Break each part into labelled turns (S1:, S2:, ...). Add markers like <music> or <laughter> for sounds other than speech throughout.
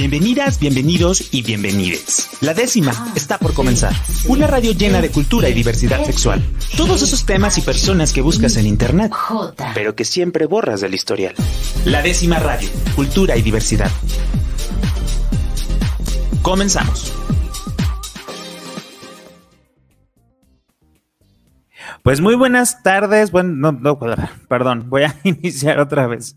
S1: Bienvenidas, bienvenidos y bienvenides. La décima está por comenzar. Una radio llena de cultura y diversidad sexual. Todos esos temas y personas que buscas en internet, pero que siempre borras del historial. La décima radio, cultura y diversidad. Comenzamos. Pues muy buenas tardes. Bueno, no, no, perdón, voy a <laughs> iniciar otra vez.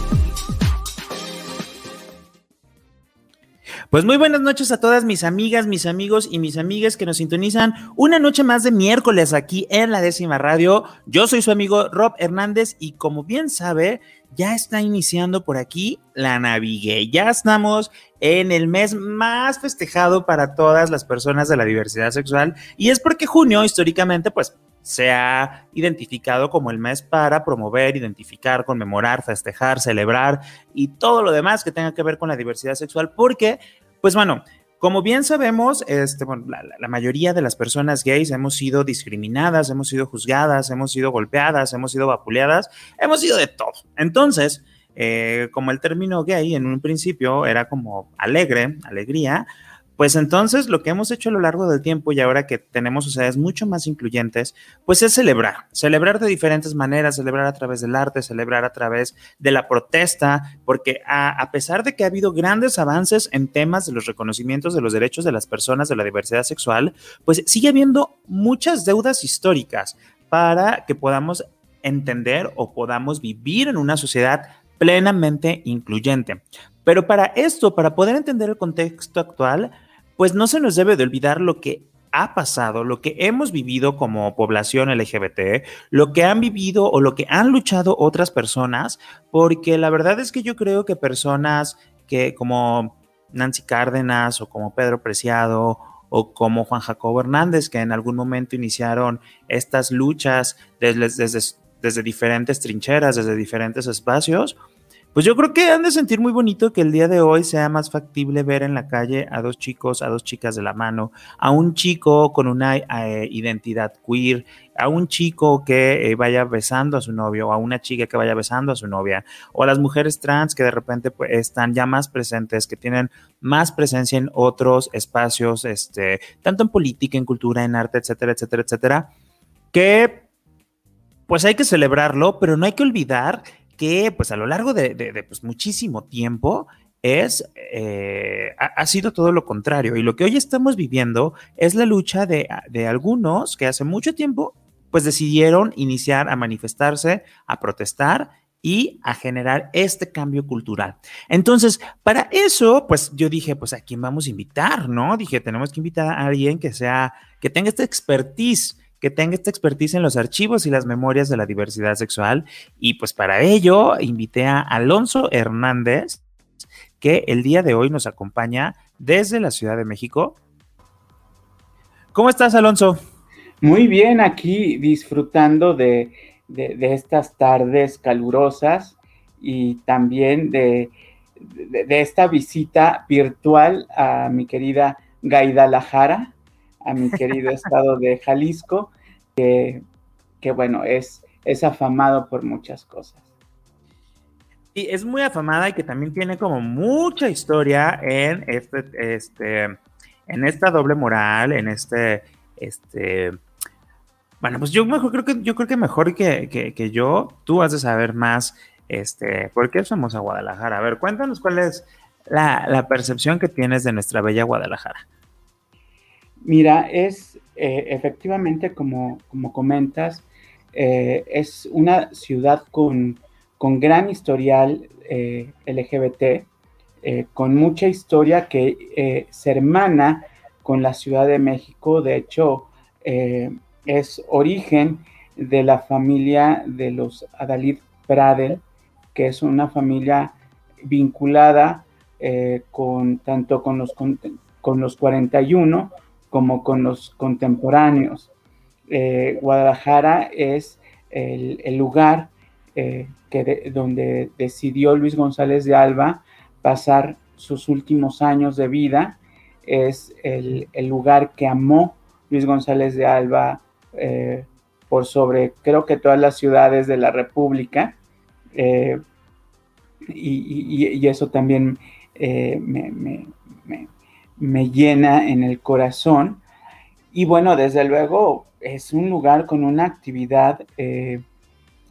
S1: Pues muy buenas noches a todas mis amigas, mis amigos y mis amigas que nos sintonizan una noche más de miércoles aquí en la décima radio. Yo soy su amigo Rob Hernández y como bien sabe, ya está iniciando por aquí la Navigue. Ya estamos en el mes más festejado para todas las personas de la diversidad sexual y es porque junio históricamente pues se ha identificado como el mes para promover, identificar, conmemorar, festejar, celebrar y todo lo demás que tenga que ver con la diversidad sexual, porque pues bueno, como bien sabemos, este, la, mayoría de las personas gays hemos sido discriminadas, hemos sido juzgadas, hemos sido golpeadas, hemos sido vapuleadas, hemos sido de todo. Entonces, eh, como el término gay en un principio era como alegre, alegría, pues entonces lo que hemos hecho a lo largo del tiempo y ahora que tenemos sociedades mucho más incluyentes, pues es celebrar, celebrar de diferentes maneras, celebrar a través del arte, celebrar a través de la protesta, porque a, pesar de que ha habido grandes avances en temas de los reconocimientos de los derechos de las personas de la diversidad sexual, pues sigue habiendo muchas deudas históricas para que podamos entender o podamos vivir en una sociedad plenamente incluyente. Pero para esto, para poder entender el contexto actual, pues no se nos debe de olvidar lo que ha pasado, lo que hemos vivido como población LGBT, lo que han vivido o lo que han luchado otras personas, porque la verdad es que yo creo que personas que como Nancy Cárdenas o como Pedro Preciado o como Juan Jacobo Hernández, que en algún momento iniciaron estas luchas desde, desde, desde diferentes trincheras, desde diferentes espacios, pues yo creo que han de sentir muy bonito que el día de hoy sea más factible ver en la calle a dos chicos, a dos chicas de la mano, a un chico con una eh, identidad queer, a un chico que eh, vaya besando a su novio, o a una chica que vaya besando a su novia, o a las mujeres trans que de repente pues, están ya más presentes, que tienen más presencia en otros espacios, este, tanto en política, en cultura, en arte, etcétera, etcétera, etcétera, que pues hay que celebrarlo, pero no hay que olvidar que pues a lo largo de, pues, muchísimo tiempo es, eh, ha, sido todo lo contrario. Y lo que hoy estamos viviendo es la lucha de, de, algunos que hace mucho tiempo pues decidieron iniciar a manifestarse, a protestar y a generar este cambio cultural. Entonces, para eso, pues yo dije, pues a quién vamos a invitar, ¿no? Dije, tenemos que invitar a alguien que sea, que tenga esta expertise que tenga esta expertise en los archivos y las memorias de la diversidad sexual. Y pues para ello invité a Alonso Hernández, que el día de hoy nos acompaña desde la Ciudad de México. ¿Cómo estás, Alonso?
S2: Muy bien, aquí disfrutando de, estas tardes calurosas y también de, de, esta visita virtual a mi querida Gaidalajara, a mi querido estado de Jalisco, que, bueno, es, es afamado por muchas cosas.
S1: Y es muy afamada y que también tiene como mucha historia en este, este, en esta doble moral, en este, este, bueno, pues yo mejor creo que yo creo que mejor que, yo, tú has de saber más, este, ¿por qué somos a Guadalajara? A ver, cuéntanos cuál es la, la percepción que tienes de nuestra bella Guadalajara.
S2: Mira, es eh, efectivamente, como, como comentas, eh, es una ciudad con, gran historial eh, LGBT, con mucha historia que se hermana con la Ciudad de México. De hecho, es origen de la familia de los Adalid Pradel, que es una familia vinculada con tanto con los, con los 41 como con los contemporáneos. Eh, Guadalajara es el, lugar eh, que donde decidió Luis González de Alba pasar sus últimos años de vida. Es el, lugar que amó Luis González de Alba eh, por sobre, creo que todas las ciudades de la República. Y, eso también me, llena en el corazón. Y bueno, desde luego es un lugar con una actividad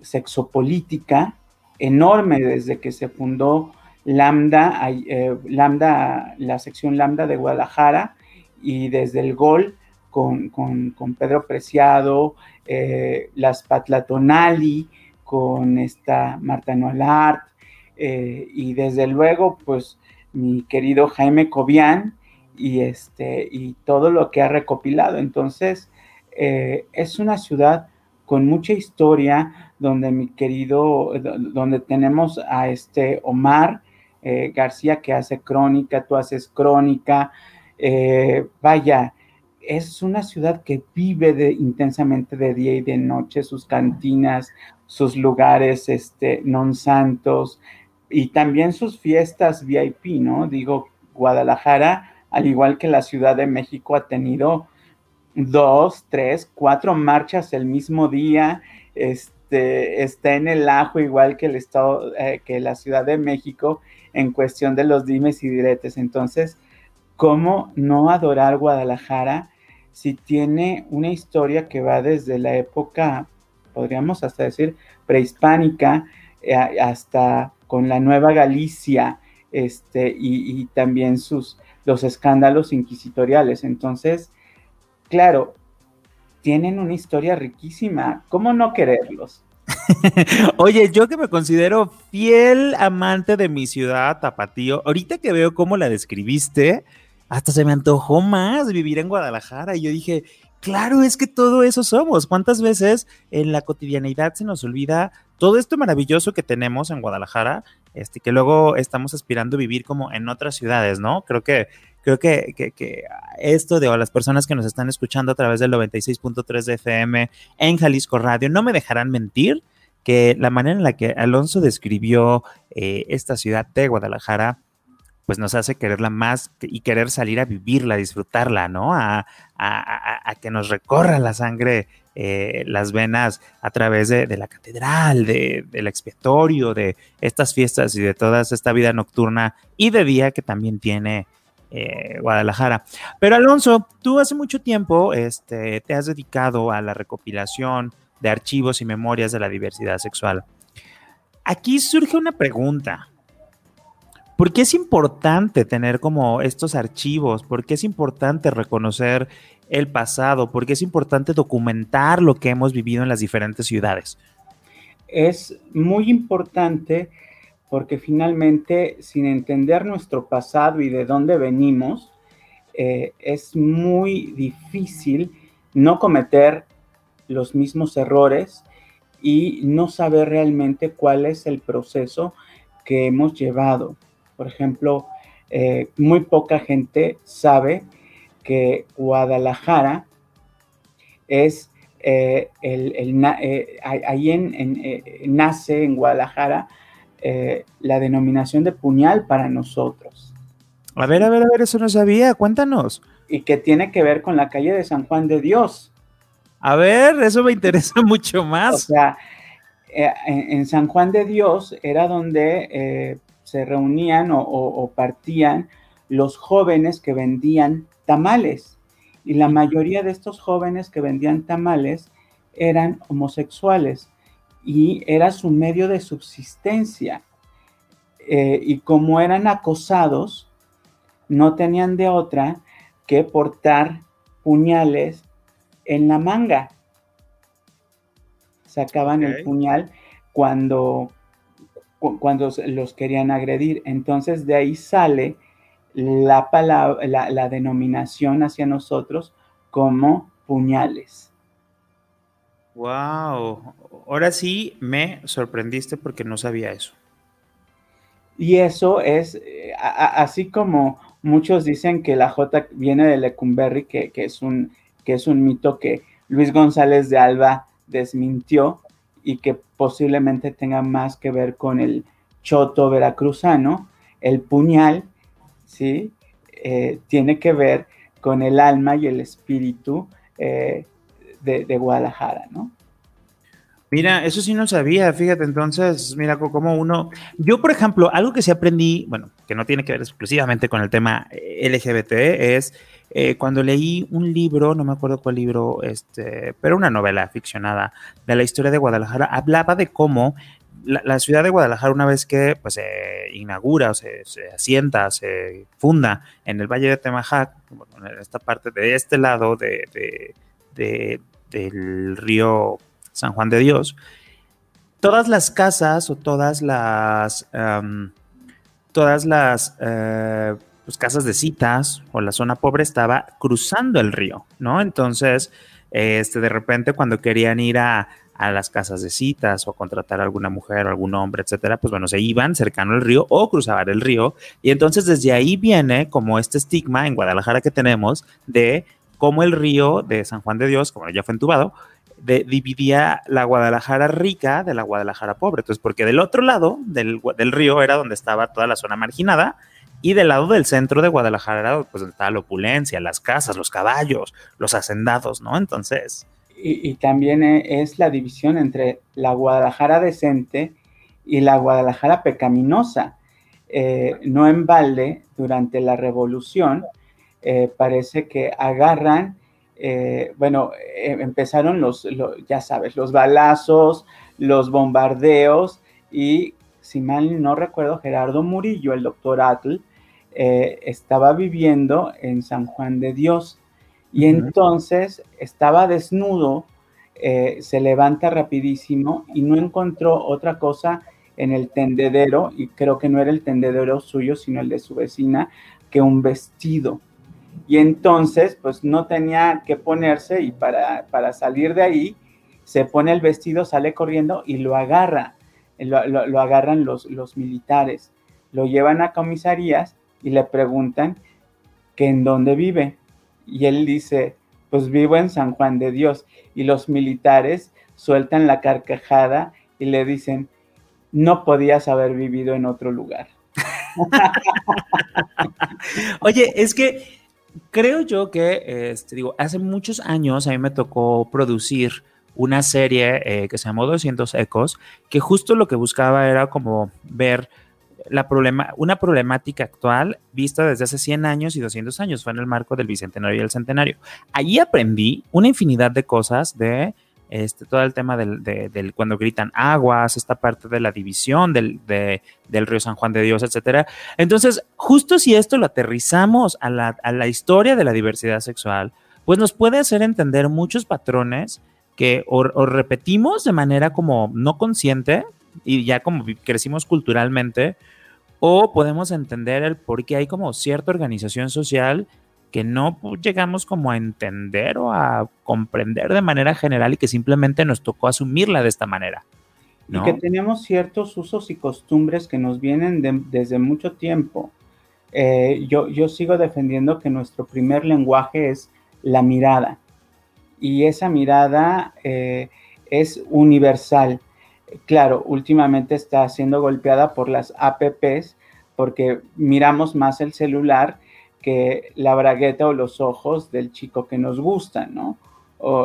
S2: sexopolítica enorme desde que se fundó Lambda, eh, Lambda, la sección Lambda de Guadalajara y desde el Gol con, Pedro Preciado, eh, las Patlatonali, con esta Marta Noalart, eh, y desde luego, pues mi querido Jaime Cobian y, este, y todo lo que ha recopilado. Entonces, es una ciudad con mucha historia, donde mi querido, donde tenemos a este Omar eh, García que hace crónica, tú haces crónica, eh, vaya, es una ciudad que vive intensamente de día y de noche, sus cantinas, sus lugares este, non santos y también sus fiestas VIP, ¿no? Digo, Guadalajara, al igual que la Ciudad de México, ha tenido dos, tres, cuatro marchas el mismo día, este, está en el ajo igual que el estado, eh, que la Ciudad de México en cuestión de los dimes y diretes. Entonces, ¿cómo no adorar Guadalajara si tiene una historia que va desde la época, podríamos hasta decir, prehispánica, eh, hasta con la Nueva Galicia, este, y también sus, los escándalos inquisitoriales. Entonces, claro, tienen una historia riquísima. ¿Cómo no quererlos? <laughs>
S1: Oye, yo que me considero fiel amante de mi ciudad, Tapatío, ahorita que veo cómo la describiste, hasta se me antojó más vivir en Guadalajara. Y yo dije, claro, es que todo eso somos. ¿Cuántas veces en la cotidianidad se nos olvida todo esto maravilloso que tenemos en Guadalajara, este, que luego estamos aspirando a vivir como en otras ciudades, ¿no? Creo que creo que, que, esto de las personas que nos están escuchando a través del 96.3 de FM en Jalisco Radio no me dejarán mentir que la manera en la que Alonso describió eh, esta ciudad de Guadalajara, pues nos hace quererla más y querer salir a vivirla, a disfrutarla, ¿no? A, que nos recorra la sangre, eh, las venas a través de, la catedral, de, del expiatorio, de estas fiestas y de toda esta vida nocturna y de día que también tiene eh, Guadalajara. Pero Alonso, tú hace mucho tiempo este, te has dedicado a la recopilación de archivos y memorias de la diversidad sexual. Aquí surge una pregunta. ¿Por qué es importante tener como estos archivos? ¿Por qué es importante reconocer el pasado? ¿Por qué es importante documentar lo que hemos vivido en las diferentes ciudades?
S2: Es muy importante porque finalmente sin entender nuestro pasado y de dónde venimos, eh, es muy difícil no cometer los mismos errores y no saber realmente cuál es el proceso que hemos llevado. Por ejemplo, eh, muy poca gente sabe que Guadalajara es eh, el, ahí en, nace en Guadalajara eh, la denominación de puñal para nosotros.
S1: A ver, a ver, a ver, eso no sabía, cuéntanos.
S2: Y que tiene que ver con la calle de San Juan de Dios.
S1: A ver, eso me interesa <laughs> mucho más. O
S2: sea, eh, en, San Juan de Dios era donde eh, se reunían o, partían los jóvenes que vendían tamales. Y la mayoría de estos jóvenes que vendían tamales eran homosexuales y era su medio de subsistencia. Eh, y como eran acosados, no tenían de otra que portar puñales en la manga. Sacaban el puñal cuando, cuando los querían agredir. Entonces de ahí sale la, palabra, la denominación hacia nosotros como puñales.
S1: Wow, ahora sí me sorprendiste porque no sabía eso.
S2: Y eso es, eh, así como muchos dicen que la J viene de Lecumberri, que, es un, que es un mito que Luis González de Alba desmintió y que posiblemente tenga más que ver con el choto veracruzano, el puñal, ¿sí? Eh, tiene que ver con el alma y el espíritu eh, de, Guadalajara, ¿no?
S1: Mira, eso sí no sabía, fíjate, entonces, mira, como uno, yo por ejemplo, algo que sí aprendí, bueno, que no tiene que ver exclusivamente con el tema LGBT, es eh, cuando leí un libro, no me acuerdo cuál libro, este, pero una novela ficcionada de la historia de Guadalajara, hablaba de cómo la, ciudad de Guadalajara, una vez que pues, se inaugura se, asienta, se funda en el Valle de Temajac, en esta parte de este lado de, del río San Juan de Dios, todas las casas o todas las, todas las eh, pues, casas de citas o la zona pobre estaba cruzando el río, ¿no? Entonces, este, de repente cuando querían ir a, las casas de citas o contratar a alguna mujer o algún hombre, etcétera, pues bueno, se iban cercano al río o cruzaban el río. Y entonces desde ahí viene como este estigma en Guadalajara que tenemos de cómo el río de San Juan de Dios, como ya fue entubado, de, dividía la Guadalajara rica de la Guadalajara pobre. Entonces, porque del otro lado del, del río era donde estaba toda la zona marginada y del lado del centro de Guadalajara, pues estaba la opulencia, las casas, los caballos, los hacendados, ¿no? Entonces.
S2: Y, también e, es la división entre la Guadalajara decente y la Guadalajara pecaminosa. Eh, no en balde, durante la revolución, eh, parece que agarran, eh, bueno, empezaron los, ya sabes, los balazos, los bombardeos y, si mal no recuerdo, Gerardo Murillo, el doctor Atl, eh, estaba viviendo en San Juan de Dios. Y entonces estaba desnudo, eh, se levanta rapidísimo y no encontró otra cosa en el tendedero, y creo que no era el tendedero suyo, sino el de su vecina, que un vestido. Y entonces, pues no tenía que ponerse y para, para salir de ahí, se pone el vestido, sale corriendo y lo agarra, lo, lo agarran los, los militares, lo llevan a comisarías y le preguntan que en dónde vive. Y él dice, pues vivo en San Juan de Dios. Y los militares sueltan la carcajada y le dicen, no podías haber vivido en otro lugar. <laughs>
S1: Oye, es que creo yo que, este, digo, hace muchos años a mí me tocó producir una serie eh, que se llamó 200 Ecos, que justo lo que buscaba era como ver la problema, una problemática actual vista desde hace 100 años y 200 años, fue en el marco del Bicentenario y el Centenario. Allí aprendí una infinidad de cosas de este, todo el tema del, cuando gritan aguas, esta parte de la división del, del, río San Juan de Dios, etcétera. Entonces, justo si esto lo aterrizamos a la, a la historia de la diversidad sexual, pues nos puede hacer entender muchos patrones que o repetimos de manera como no consciente y ya como crecimos culturalmente, o podemos entender el por qué hay como cierta organización social que no llegamos como a entender o a comprender de manera general y que simplemente nos tocó asumirla de esta manera.
S2: Y que tenemos ciertos usos y costumbres que nos vienen desde mucho tiempo. Eh, yo, yo sigo defendiendo que nuestro primer lenguaje es la mirada y esa mirada eh, es universal. Claro, últimamente está siendo golpeada por las APPs porque miramos más el celular que la bragueta o los ojos del chico que nos gusta, ¿no?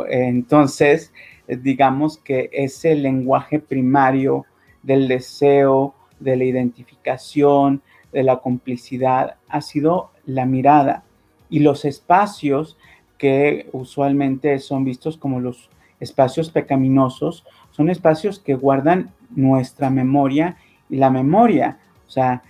S2: entonces, digamos que ese lenguaje primario del deseo, de la identificación, de la complicidad, ha sido la mirada. Y los espacios que usualmente son vistos como los espacios pecaminosos, son espacios que guardan nuestra memoria y la memoria. O sea,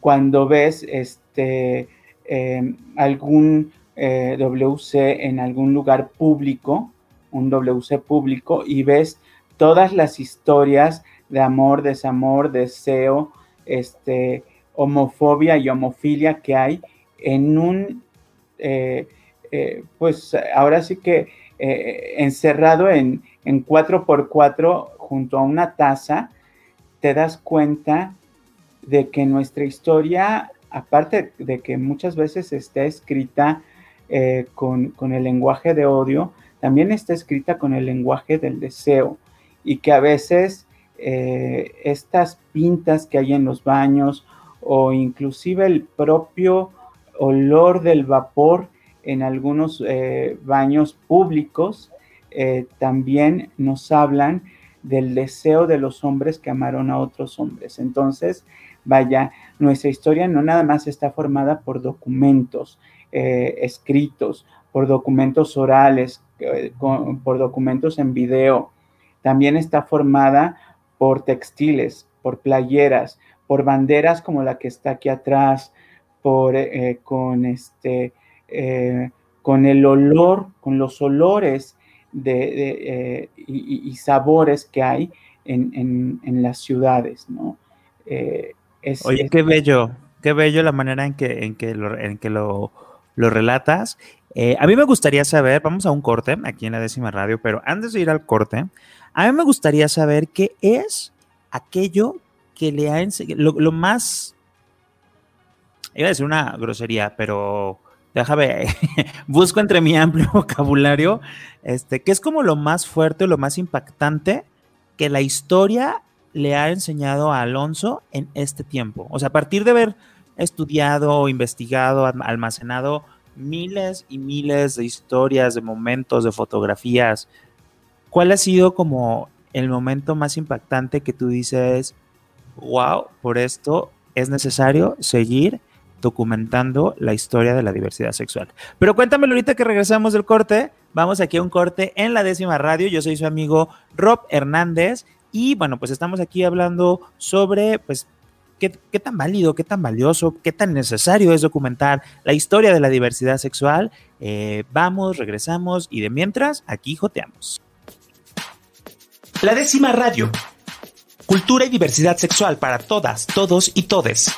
S2: cuando ves este, em, algún eh, WC en algún lugar público, un WC público, y ves todas las historias de amor, desamor, deseo, este, homofobia y homofilia que hay en un, eh, eh, pues ahora sí que encerrado en, en 4x4 junto a una taza, te das cuenta de que nuestra historia, aparte de que muchas veces está escrita eh, con, el lenguaje de odio, también está escrita con el lenguaje del deseo. y que a veces eh, estas pintas que hay en los baños o inclusive el propio olor del vapor en algunos eh, baños públicos eh, también nos hablan del deseo de los hombres que amaron a otros hombres. Entonces, vaya, nuestra historia no nada más está formada por documentos escritos, por documentos orales, por documentos en video, también está formada por textiles, por playeras, por banderas como la que está aquí atrás, eh, este, eh, con el olor, con los olores de, eh, y, sabores que hay en, las ciudades, ¿no?
S1: Oye, qué bello, qué bello la manera en que, en que, lo, en que lo, lo relatas. a mí me gustaría saber, vamos a un corte aquí en la décima radio, pero antes de ir al corte, a mí me gustaría saber qué es aquello que le ha enseñado, lo, más, iba a decir una grosería, pero déjame, <laughs> busco entre mi amplio <laughs> vocabulario, este, que es como lo más fuerte, lo más impactante que la historia le ha enseñado a Alonso en este tiempo. O sea, a partir de haber estudiado, investigado, almacenado miles y miles de historias, de momentos, de fotografías, ¿cuál ha sido como el momento más impactante que tú dices, wow, por esto es necesario seguir documentando la historia de la diversidad sexual? Pero cuéntamelo ahorita que regresamos del corte. Vamos aquí a un corte en la décima radio. Yo soy su amigo Rob Hernández y bueno, pues estamos aquí hablando sobre pues Qué, tan válido, qué tan valioso, qué tan necesario es documentar la historia de la diversidad sexual. Eh, vamos, regresamos y de mientras, aquí joteamos.
S3: La décima radio. Cultura y diversidad sexual para todas, todos y todes.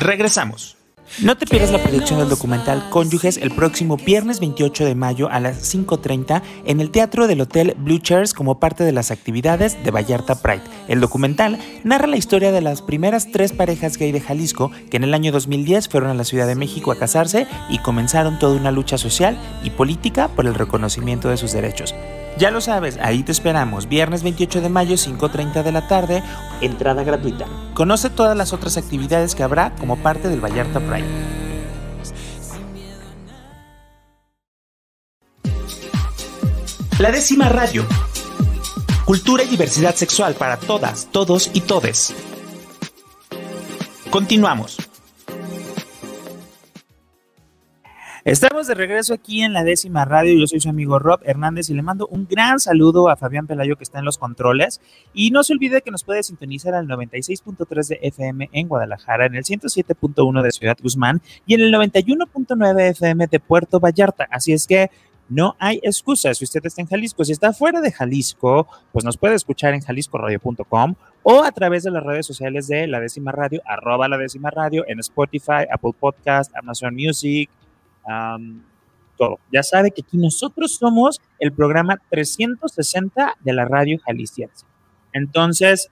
S3: Regresamos.
S1: No te pierdas la proyección del documental Cónyuges el próximo viernes 28 de mayo a las 5.30 en el Teatro del Hotel Blue Chairs como parte de las actividades de Vallarta Pride. El documental narra la historia de las primeras tres parejas gay de Jalisco que en el año 2010 fueron a la Ciudad de México a casarse y comenzaron toda una lucha social y política por el reconocimiento de sus derechos. Ya lo sabes, ahí te esperamos, viernes 28 de mayo, 5.30 de la tarde, entrada gratuita. Conoce todas las otras actividades que habrá como parte del Vallarta Pride.
S3: La décima radio. Cultura y diversidad sexual para todas, todos y todes. Continuamos.
S1: Estamos de regreso aquí en la décima radio. Yo soy su amigo Rob Hernández y le mando un gran saludo a Fabián Pelayo que está en los controles. Y no se olvide que nos puede sintonizar al 96.3 de FM en Guadalajara, en el 107.1 de Ciudad Guzmán y en el 91.9 FM de Puerto Vallarta. Así es que no hay excusa si usted está en Jalisco. Si está fuera de Jalisco, pues nos puede escuchar en jaliscoradio.com o a través de las redes sociales de La Décima Radio, arroba La Décima Radio, en Spotify, Apple Podcast, Amazon Music, todo. Ya sabe que aquí nosotros somos el programa 360 de la radio jalisciense. Entonces,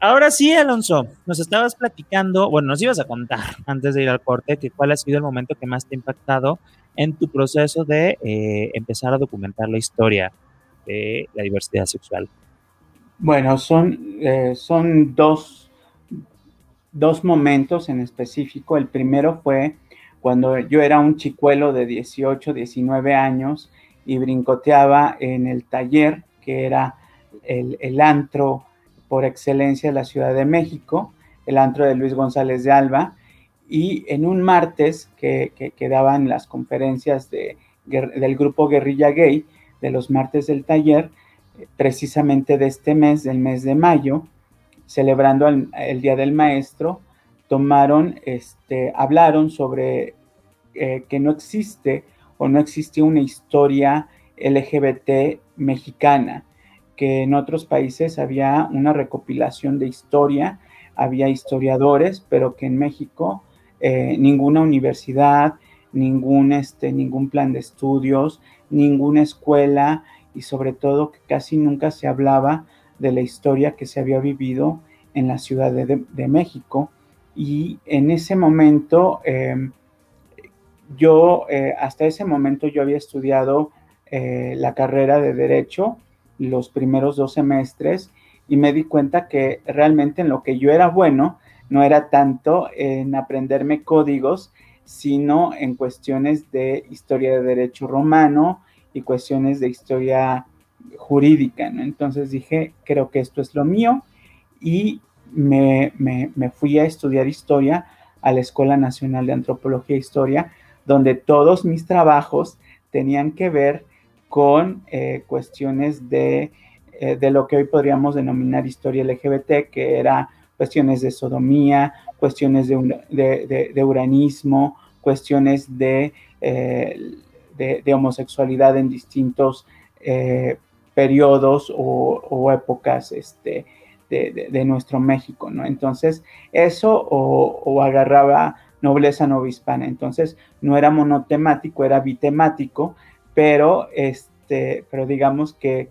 S1: ahora sí, Alonso, nos estabas platicando, bueno, nos ibas a contar <laughs> antes de ir al corte, que cuál ha sido el momento que más te ha impactado en tu proceso de eh, empezar a documentar la historia de la diversidad sexual.
S2: Bueno, son, eh, son dos, dos momentos en específico. El primero fue cuando yo era un chicuelo de 18, 19 años y brincoteaba en el taller, que era el, antro por excelencia de la Ciudad de México, el antro de Luis González de Alba, y en un martes que, que, daban las conferencias de, del grupo Guerrilla Gay, de los martes del taller, precisamente de este mes, del mes de mayo, celebrando el Día del Maestro, tomaron, este, hablaron sobre eh, que no existe o no existía una historia LGBT mexicana, que en otros países había una recopilación de historia, había historiadores, pero que en México eh, ninguna universidad, ningún, este, ningún plan de estudios, ninguna escuela y sobre todo que casi nunca se hablaba de la historia que se había vivido en la Ciudad de México y en ese momento, em, yo, eh, hasta ese momento yo había estudiado eh, la carrera de Derecho los primeros dos semestres y me di cuenta que realmente en lo que yo era bueno no era tanto en aprenderme códigos, sino en cuestiones de historia de derecho romano y cuestiones de historia jurídica, ¿no? Entonces dije, creo que esto es lo mío y me, fui a estudiar historia a la Escuela Nacional de Antropología e Historia, donde todos mis trabajos tenían que ver con eh, cuestiones de, eh, de, lo que hoy podríamos denominar historia LGBT, que era cuestiones de sodomía, cuestiones de, uranismo, cuestiones de, eh, de, homosexualidad en distintos periodos o, épocas este, de, nuestro México, ¿no? Entonces, eso o, agarraba nobleza novohispana. Entonces, no era monotemático, era bitemático, pero, este, pero digamos que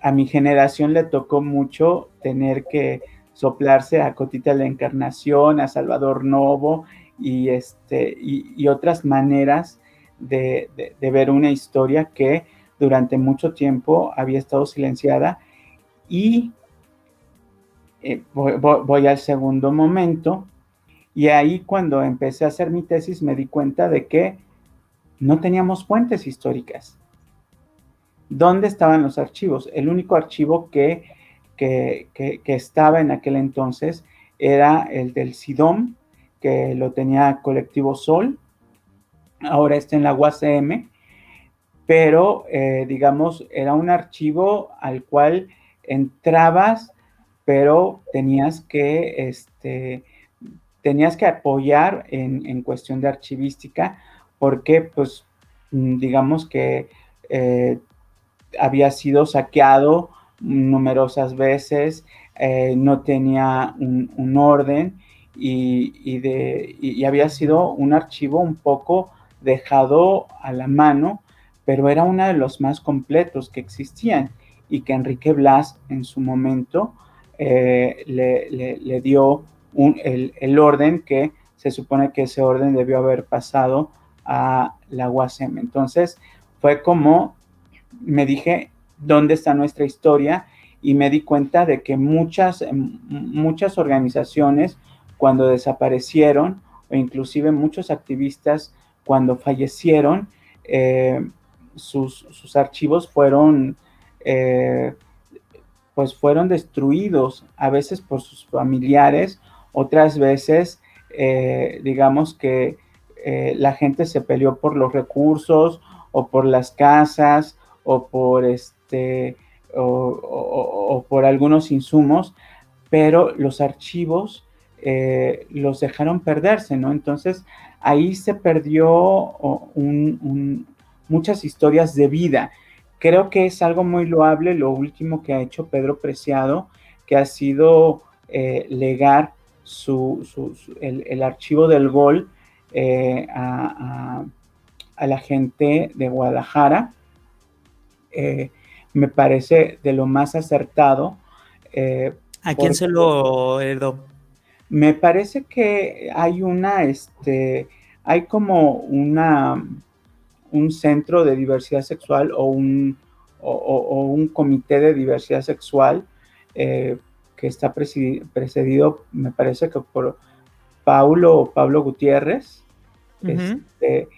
S2: a mi generación le tocó mucho tener que soplarse a Cotita la Encarnación, a Salvador Novo y, este, y, otras maneras de, ver una historia que durante mucho tiempo había estado silenciada y eh, voy, al segundo momento y ahí cuando empecé a hacer mi tesis me di cuenta de que no teníamos fuentes históricas. ¿Dónde estaban los archivos? El único archivo que, que, estaba en aquel entonces era el del SIDOM, que lo tenía Colectivo Sol, ahora está en la UACM, pero eh, digamos, era un archivo al cual entrabas, pero tenías que, este, tenías que apoyar en, cuestión de archivística, porque, pues, mm, digamos que eh, había sido saqueado numerosas veces, eh, no tenía un, orden y, de, y había sido un archivo un poco dejado a la mano pero era uno de los más completos que existían y que Enrique Blas en su momento eh, le, dio el, orden que se supone que ese orden debió haber pasado a la UASM. Entonces fue como me dije, ¿dónde está nuestra historia? Y me di cuenta de que muchas, muchas organizaciones cuando desaparecieron, o inclusive muchos activistas cuando fallecieron, eh, sus, archivos fueron, eh, pues fueron destruidos, a veces por sus familiares, otras veces, eh, digamos que eh, la gente se peleó por los recursos o por las casas o por este o, por algunos insumos, pero los archivos los dejaron perderse, ¿no? Entonces ahí se perdió un, muchas historias de vida. Creo que es algo muy loable lo último que ha hecho Pedro Preciado, que ha sido eh, legar su, el, archivo del gol eh, a, la gente de Guadalajara. Eh, me parece de lo más acertado.
S1: ¿A quién se lo heredó?
S2: Me parece que hay una, este, hay como una un centro de diversidad sexual o un, o, un comité de diversidad sexual eh, que está precedido, me parece que por Paulo Pablo Gutiérrez. Este,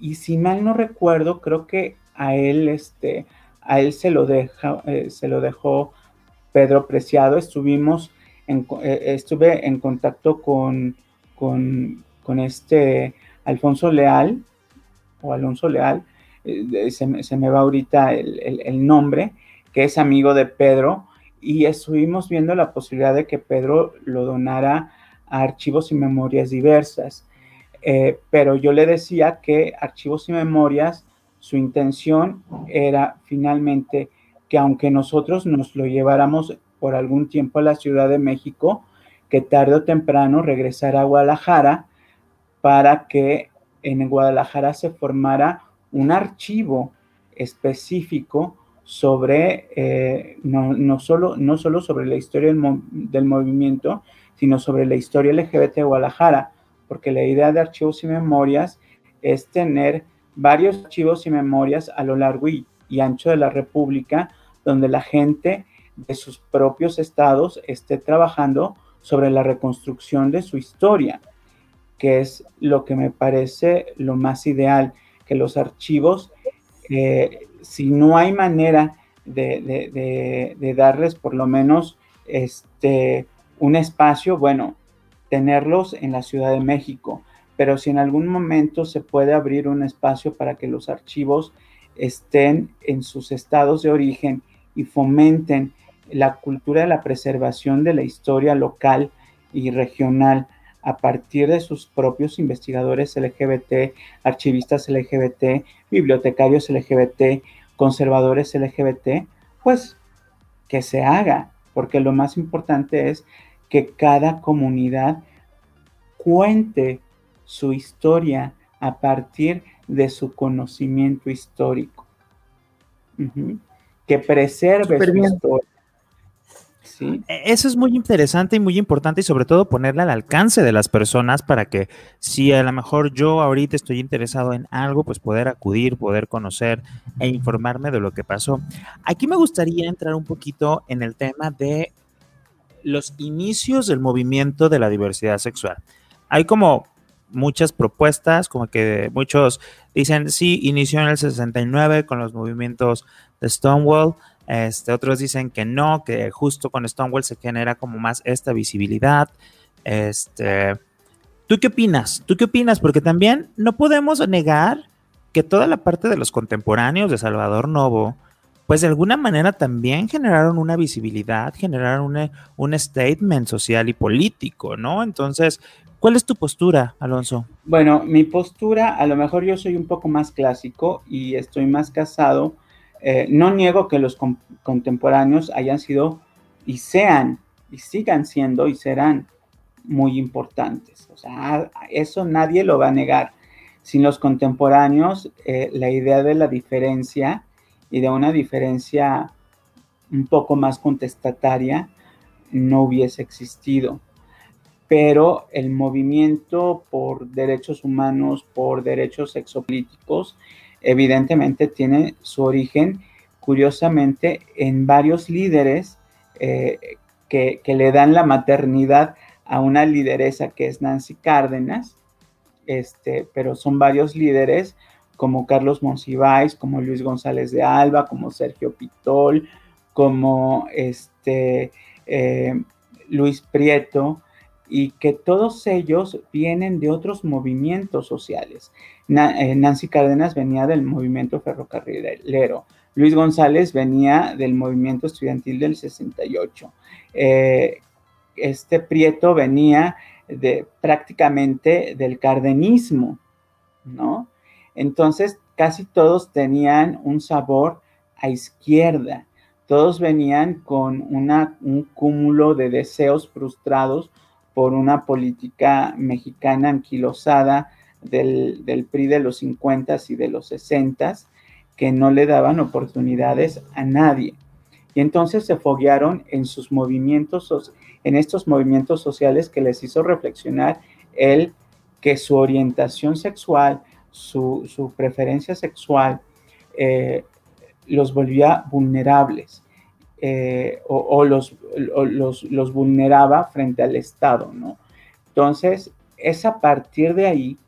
S2: y si mal no recuerdo, creo que a él, este, a él se lo, deja, eh, se lo dejó Pedro Preciado. Estuvimos en, eh, estuve en contacto con, con, con este Alfonso Leal, o Alonso Leal, eh, se, me va ahorita el, nombre, que es amigo de Pedro, y estuvimos viendo la posibilidad de que Pedro lo donara a archivos y memorias diversas. Eh, pero yo le decía que archivos y memorias, su intención era finalmente que aunque nosotros nos lo lleváramos por algún tiempo a la Ciudad de México, que tarde o temprano regresara a Guadalajara para que en Guadalajara se formara un archivo específico sobre, eh, no, solo, no solo sobre la historia del, movimiento, sino sobre la historia LGBT de Guadalajara, porque la idea de archivos y memorias es tener varios archivos y memorias a lo largo y, ancho de la República donde la gente de sus propios estados esté trabajando sobre la reconstrucción de su historia, que es lo que me parece lo más ideal, que los archivos, eh, si no hay manera de, darles por lo menos este, un espacio, bueno, tenerlos en la Ciudad de México, pero si en algún momento se puede abrir un espacio para que los archivos estén en sus estados de origen y fomenten la cultura de la preservación de la historia local y regional a partir de sus propios investigadores LGBT, archivistas LGBT, bibliotecarios LGBT, conservadores LGBT, pues que se haga, porque lo más importante es que cada comunidad cuente su historia a partir de su conocimiento histórico, que preserve su historia.
S1: E, eso es muy interesante y muy importante y sobre todo ponerle al alcance de las personas para que si a lo mejor yo ahorita estoy interesado en algo, pues poder acudir, poder conocer e informarme de lo que pasó. Aquí me gustaría entrar un poquito en el tema de los inicios del movimiento de la diversidad sexual. Hay como muchas propuestas, como que muchos dicen, sí, inició en el 69 con los movimientos de Stonewall, este, otros dicen que no, que justo con Stonewall se genera como más esta visibilidad. Este, ¿Tú qué opinas? ¿Tú qué opinas? Porque también no podemos negar que toda la parte de los contemporáneos de Salvador Novo, pues de alguna manera también generaron una visibilidad, generaron un statement social y político, ¿no? Entonces, ¿cuál es tu postura, Alonso?
S2: Bueno, mi postura, a lo mejor yo soy un poco más clásico y estoy más casado eh, no niego que los contemporáneos hayan sido y sean y sigan siendo y serán muy importantes. O sea, eso nadie lo va a negar. Sin los contemporáneos, eh, la idea de la diferencia y de una diferencia un poco más contestataria no hubiese existido. Pero el movimiento por derechos humanos, por derechos sexopolíticos, evidentemente tiene su origen, curiosamente, en varios líderes eh, que, le dan la maternidad a una lideresa que es Nancy Cárdenas, este, pero son varios líderes como Carlos Monsiváis, como Luis González de Alba, como Sergio Pitol, como este, eh, Luis Prieto, y que todos ellos vienen de otros movimientos sociales. Eh, Nancy Cárdenas venía del movimiento ferrocarrilero, Luis González venía del movimiento estudiantil del 68. Eh, este Prieto venía de prácticamente del cardenismo, ¿no? Entonces, casi todos tenían un sabor a izquierda, todos venían con una, un cúmulo de deseos frustrados por una política mexicana anquilosada del, del PRI de los 50 y de los 60 que no le daban oportunidades a nadie. Y entonces se foguearon en sus movimientos, en estos movimientos sociales que les hizo reflexionar el que su orientación sexual, su, preferencia sexual, eh, los volvía vulnerables eh, o, los, los, vulneraba frente al Estado, ¿no? Entonces, es a partir de ahí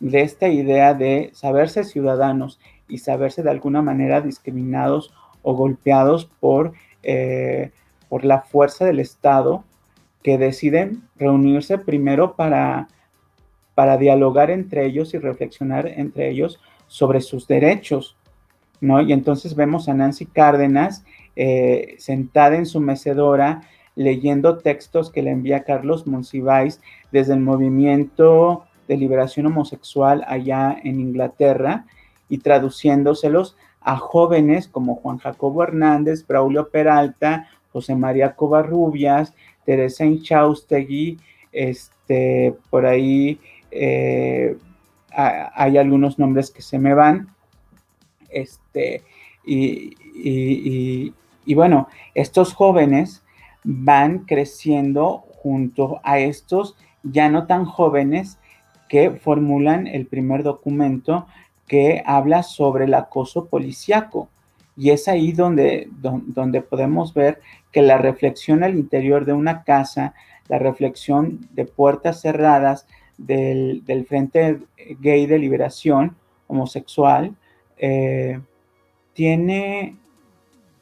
S2: de esta idea de saberse ciudadanos y saberse de alguna manera discriminados o golpeados por, eh, por la fuerza del Estado que deciden reunirse primero para, para dialogar entre ellos y reflexionar entre ellos sobre sus derechos, ¿no? Y entonces vemos a Nancy Cárdenas eh, sentada en su mecedora leyendo textos que le envía Carlos Monsiváis desde el movimiento de liberación homosexual allá en Inglaterra y traduciéndoselos a jóvenes como Juan Jacobo Hernández, Braulio Peralta, José María Covarrubias, Teresa Inchaustegui, este, por ahí eh, hay algunos nombres que se me van, este, y, y bueno, estos jóvenes van creciendo junto a estos ya no tan jóvenes que formulan el primer documento que habla sobre el acoso policiaco, Y es ahí donde, donde podemos ver que la reflexión al interior de una casa, la reflexión de puertas cerradas del, Frente Gay de Liberación Homosexual, eh, tiene,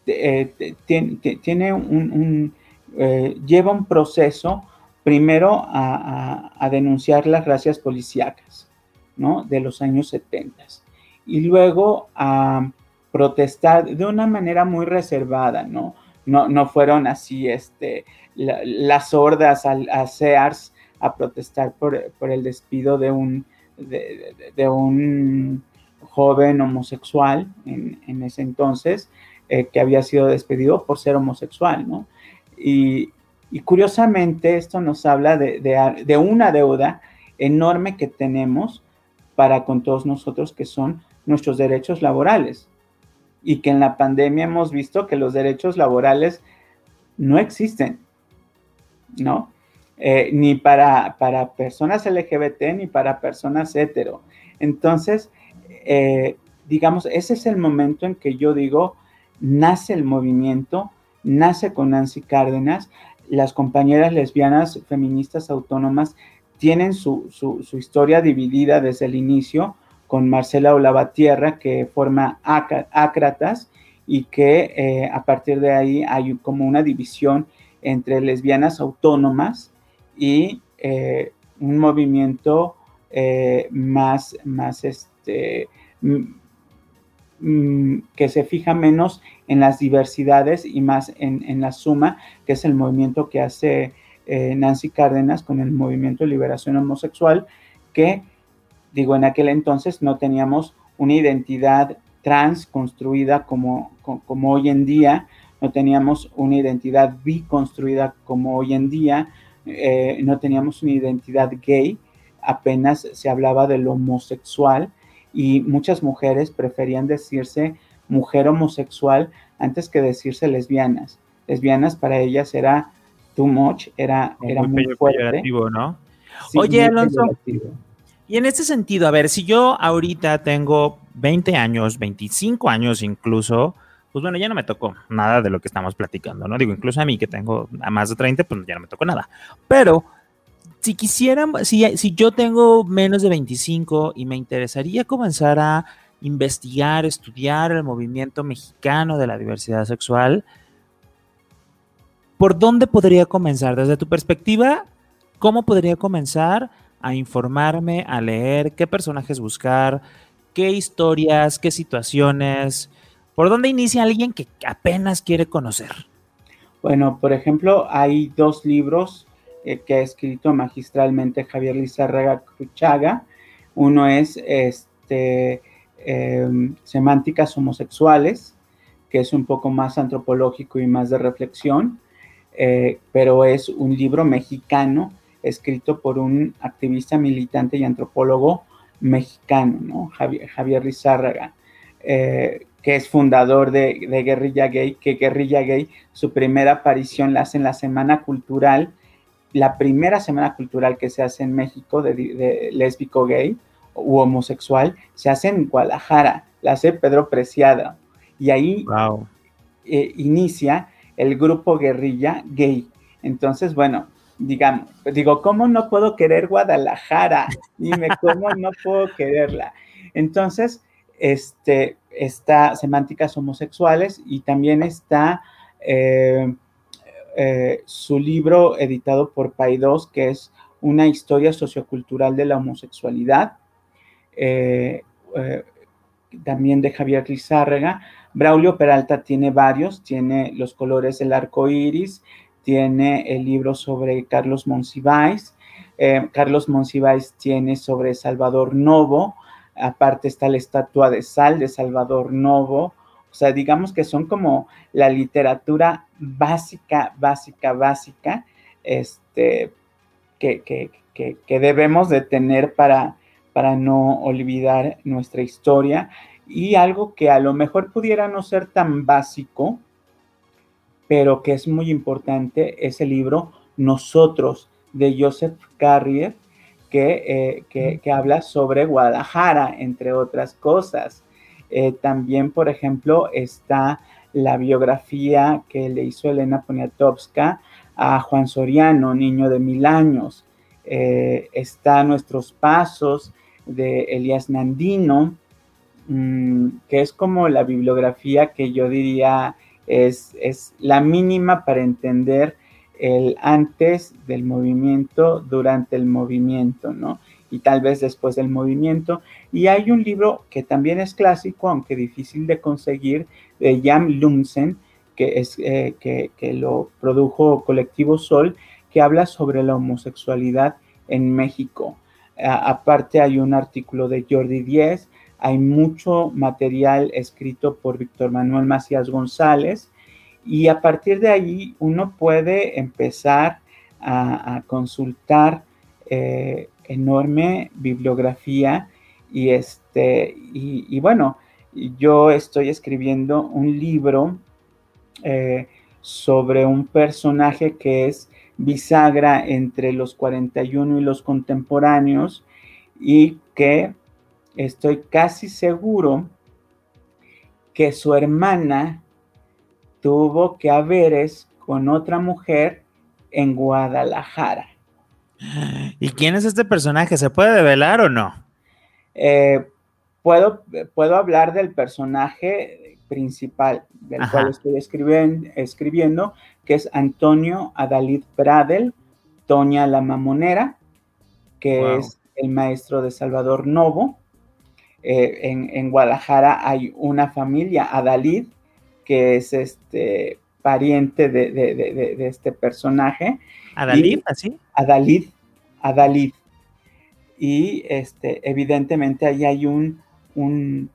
S2: eh, tiene, un, eh, lleva un proceso primero a, denunciar las gracias policíacas, ¿no? De los años 70 y luego a protestar de una manera muy reservada, ¿no? No, no fueron así, este, las sordas a, Sears a protestar por, el despido de un, de, un joven homosexual en, ese entonces, eh, que había sido despedido por ser homosexual, ¿no? Y, y curiosamente esto nos habla de, una deuda enorme que tenemos para con todos nosotros, que son nuestros derechos laborales. Y que en la pandemia hemos visto que los derechos laborales no existen, ¿no? Eh, ni para, personas LGBT ni para personas hetero. Entonces, eh, digamos, ese es el momento en que yo digo, nace el movimiento, nace con Nancy Cárdenas, las compañeras lesbianas feministas autónomas tienen su, historia dividida desde el inicio con Marcela Olavatierra, que forma Ácratas, y que eh, a partir de ahí hay como una división entre lesbianas autónomas y eh, un movimiento eh, más, más este, Mm, que se fija menos en las diversidades y más en, la suma, que es el movimiento que hace eh, Nancy Cárdenas con el movimiento de liberación homosexual, que, digo, en aquel entonces no teníamos una identidad trans construida como, como hoy en día, no teníamos una identidad biconstruida como hoy en día, eh, no teníamos una identidad gay, apenas se hablaba del homosexual, y muchas mujeres preferían decirse mujer homosexual antes que decirse lesbianas. Lesbianas para ellas era too much, era, era muy, fuerte.
S1: ¿no? Oye, Alonso, y en este sentido, a ver, si yo ahorita tengo 20 años, 25 años incluso, pues bueno, ya no me tocó nada de lo que estamos platicando, ¿no? Digo, incluso a mí que tengo a más de 30, pues ya no me tocó nada. Pero si quisieran, si, si yo tengo menos de 25 y me interesaría comenzar a investigar, estudiar el movimiento mexicano de la diversidad sexual, ¿por dónde podría comenzar? Desde tu perspectiva, ¿cómo podría comenzar a informarme, a leer, qué personajes buscar, qué historias, qué situaciones? ¿Por dónde inicia alguien que apenas quiere conocer?
S2: Bueno, por ejemplo, hay dos libros eh, que ha escrito magistralmente Javier Lizárraga Cruchaga. Uno es este, em, Semánticas Homosexuales, que es un poco más antropológico y más de reflexión, eh, pero es un libro mexicano escrito por un activista militante y antropólogo mexicano, Javier, Javier Lizárraga, eh, que es fundador de, Guerrilla Gay, que Guerrilla Gay, su primera aparición la hace en la Semana Cultural la primera semana cultural que se hace en México de, lésbico gay u homosexual se hace en Guadalajara, la hace Pedro Preciado. Y ahí eh, inicia el grupo guerrilla gay. Entonces, bueno, digamos, digo, ¿cómo no puedo querer Guadalajara? Dime, ¿cómo no puedo quererla? Entonces, este, está semánticas homosexuales y también está eh, eh, su libro editado por Paidós, que es una historia sociocultural de la homosexualidad, eh, eh, también de Javier Lizárraga. Braulio Peralta tiene varios, tiene Los colores del arco iris, tiene el libro sobre Carlos Monsiváis, Carlos Monsiváis tiene sobre Salvador Novo, aparte está la estatua de sal de Salvador Novo, o sea, digamos que son como la literatura básica, básica, básica, este, que, debemos de tener para, para no olvidar nuestra historia. Y algo que a lo mejor pudiera no ser tan básico, pero que es muy importante, es el libro Nosotros de Joseph Carrier, que, eh, que habla sobre Guadalajara, entre otras cosas. Eh, también, por ejemplo, está la biografía que le hizo Elena Poniatowska a Juan Soriano, niño de mil años. Eh, está Nuestros Pasos de Elías Nandino, mm, que es como la bibliografía que yo diría es, es la mínima para entender el antes del movimiento, durante el movimiento, ¿no? Y tal vez después del movimiento. Y hay un libro que también es clásico, aunque difícil de conseguir, de Jan Lumsen, que, es, eh, que, lo produjo Colectivo Sol, que habla sobre la homosexualidad en México. aparte hay un artículo de Jordi Díez, hay mucho material escrito por Víctor Manuel Macías González, y a partir de ahí uno puede empezar a, consultar eh, enorme bibliografía y este y, bueno yo estoy escribiendo un libro eh, sobre un personaje que es bisagra entre los 41 y los contemporáneos y que estoy casi seguro que su hermana tuvo que haberes con otra mujer en Guadalajara.
S1: ¿Y quién es este personaje? ¿Se puede develar o no?
S2: Eh, puedo, puedo hablar del personaje principal del cual estoy escribiendo, que es Antonio Adalid Pradel, Toña la Mamonera, que es el maestro de Salvador Novo. Eh, en, en, Guadalajara hay una familia, Adalid, que es este pariente de, este personaje.
S1: ¿Adalid, así?
S2: Adalid, Adalid. Y este, evidentemente ahí hay un, un,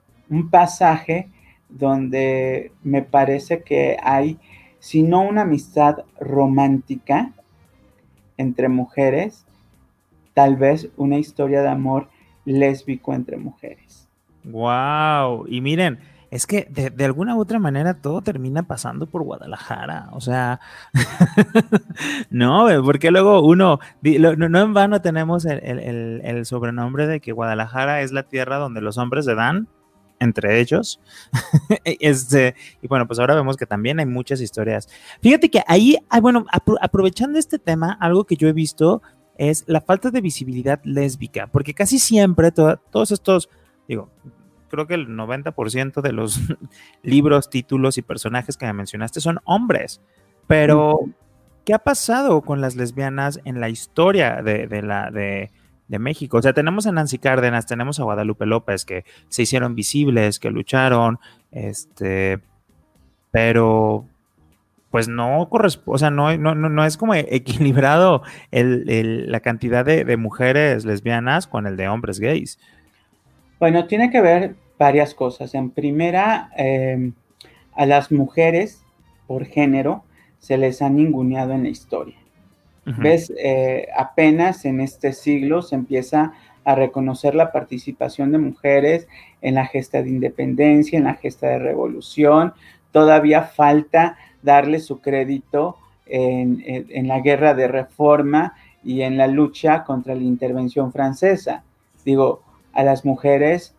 S2: pasaje donde me parece que hay, si no una amistad romántica entre mujeres, tal vez una historia de amor lésbico entre mujeres.
S1: Wow, y miren, es que de, alguna u otra manera todo termina pasando por Guadalajara. O sea, <laughs> no, porque luego uno, no, en vano tenemos el, sobrenombre de que Guadalajara es la tierra donde los hombres se dan entre ellos. <laughs> este, y bueno, pues ahora vemos que también hay muchas historias. Fíjate que ahí, bueno, aprovechando este tema, algo que yo he visto es la falta de visibilidad lésbica, porque casi siempre todos estos, digo, creo que el 90% de los <laughs> libros, títulos y personajes que me mencionaste son hombres. Pero, ¿qué ha pasado con las lesbianas en la historia de, la, de, México? O sea, tenemos a Nancy Cárdenas, tenemos a Guadalupe López, que se hicieron visibles, que lucharon, este, pero pues no corresponde, o sea, no, no, no, es como <laughs> equilibrado la cantidad de, de, mujeres lesbianas con el de hombres gays.
S2: Bueno, tiene que ver varias cosas. En primera, em, a las mujeres por género se les ha ninguneado en la historia. ¿Ves? Eh, apenas en este siglo se empieza a reconocer la participación de mujeres en la gesta de independencia, en la gesta de revolución. Todavía falta darle su crédito en, en la guerra de reforma y en la lucha contra la intervención francesa. Digo, a las mujeres